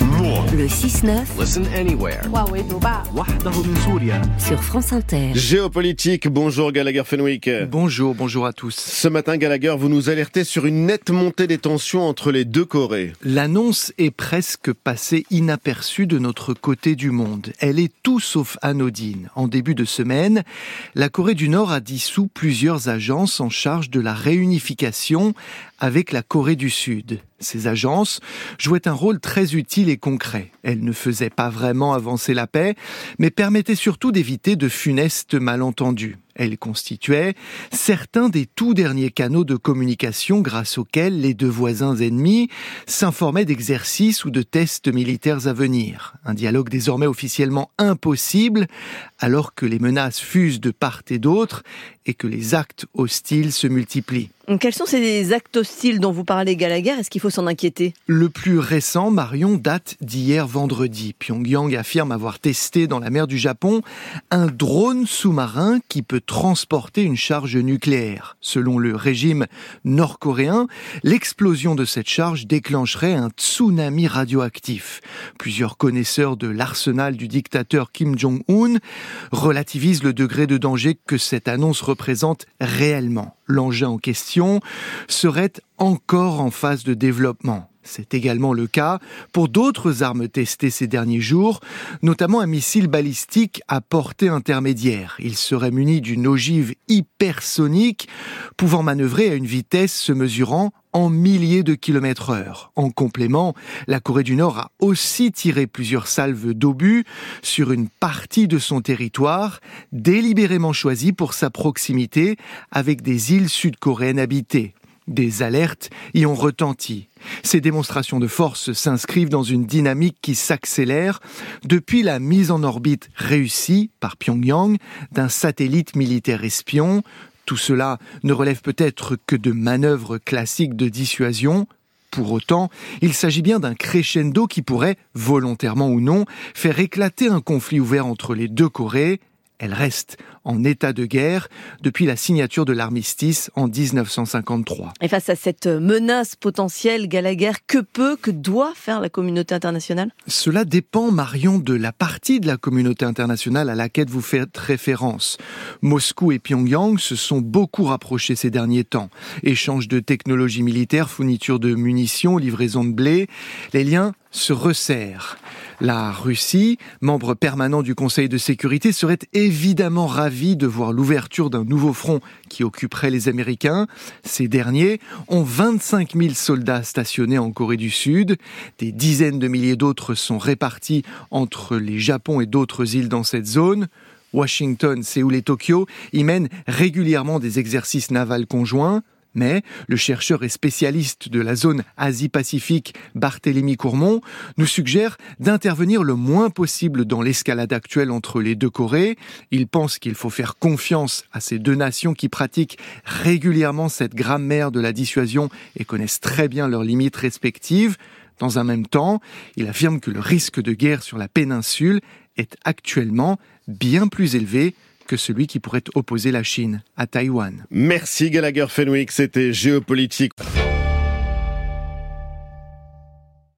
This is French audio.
Le 6-9 Listen anywhere. sur France Inter. Géopolitique, bonjour Gallagher Fenwick. Bonjour, bonjour à tous. Ce matin, Gallagher, vous nous alertez sur une nette montée des tensions entre les deux Corées. L'annonce est presque passée inaperçue de notre côté du monde. Elle est tout sauf anodine. En début de semaine, la Corée du Nord a dissous plusieurs agences en charge de la réunification avec la Corée du Sud. Ces agences jouaient un rôle très utile et concret. Elles ne faisaient pas vraiment avancer la paix, mais permettaient surtout d'éviter de funestes malentendus. Elles constituaient certains des tout derniers canaux de communication grâce auxquels les deux voisins ennemis s'informaient d'exercices ou de tests militaires à venir. Un dialogue désormais officiellement impossible alors que les menaces fusent de part et d'autre et que les actes hostiles se multiplient. Quels sont ces actes hostiles dont vous parlez, Gallagher? Est-ce qu'il faut s'en inquiéter? Le plus récent, Marion, date d'hier vendredi. Pyongyang affirme avoir testé dans la mer du Japon un drone sous-marin qui peut transporter une charge nucléaire. Selon le régime nord-coréen, l'explosion de cette charge déclencherait un tsunami radioactif. Plusieurs connaisseurs de l'arsenal du dictateur Kim Jong-un relativisent le degré de danger que cette annonce représente réellement. L'engin en question serait encore en phase de développement. C'est également le cas pour d'autres armes testées ces derniers jours, notamment un missile balistique à portée intermédiaire. Il serait muni d'une ogive hypersonique pouvant manœuvrer à une vitesse se mesurant en milliers de kilomètres heure. En complément, la Corée du Nord a aussi tiré plusieurs salves d'obus sur une partie de son territoire, délibérément choisie pour sa proximité avec des îles sud-coréennes habitées. Des alertes y ont retenti. Ces démonstrations de force s'inscrivent dans une dynamique qui s'accélère depuis la mise en orbite réussie par Pyongyang d'un satellite militaire espion. Tout cela ne relève peut-être que de manœuvres classiques de dissuasion. Pour autant, il s'agit bien d'un crescendo qui pourrait, volontairement ou non, faire éclater un conflit ouvert entre les deux Corées. Elle reste en état de guerre depuis la signature de l'armistice en 1953. Et face à cette menace potentielle, Gallagher, que peut, que doit faire la communauté internationale? Cela dépend, Marion, de la partie de la communauté internationale à laquelle vous faites référence. Moscou et Pyongyang se sont beaucoup rapprochés ces derniers temps. Échange de technologies militaires, fourniture de munitions, livraison de blé, les liens se resserrent. La Russie, membre permanent du Conseil de sécurité, serait évidemment ravie de voir l'ouverture d'un nouveau front qui occuperait les Américains. Ces derniers ont 25 000 soldats stationnés en Corée du Sud. Des dizaines de milliers d'autres sont répartis entre les Japon et d'autres îles dans cette zone. Washington, Séoul et Tokyo y mènent régulièrement des exercices navals conjoints. Mais le chercheur et spécialiste de la zone Asie-Pacifique, Barthélemy Courmont, nous suggère d'intervenir le moins possible dans l'escalade actuelle entre les deux Corées. Il pense qu'il faut faire confiance à ces deux nations qui pratiquent régulièrement cette grammaire de la dissuasion et connaissent très bien leurs limites respectives. Dans un même temps, il affirme que le risque de guerre sur la péninsule est actuellement bien plus élevé que celui qui pourrait opposer la Chine à Taïwan. Merci Gallagher Fenwick, c'était Géopolitique.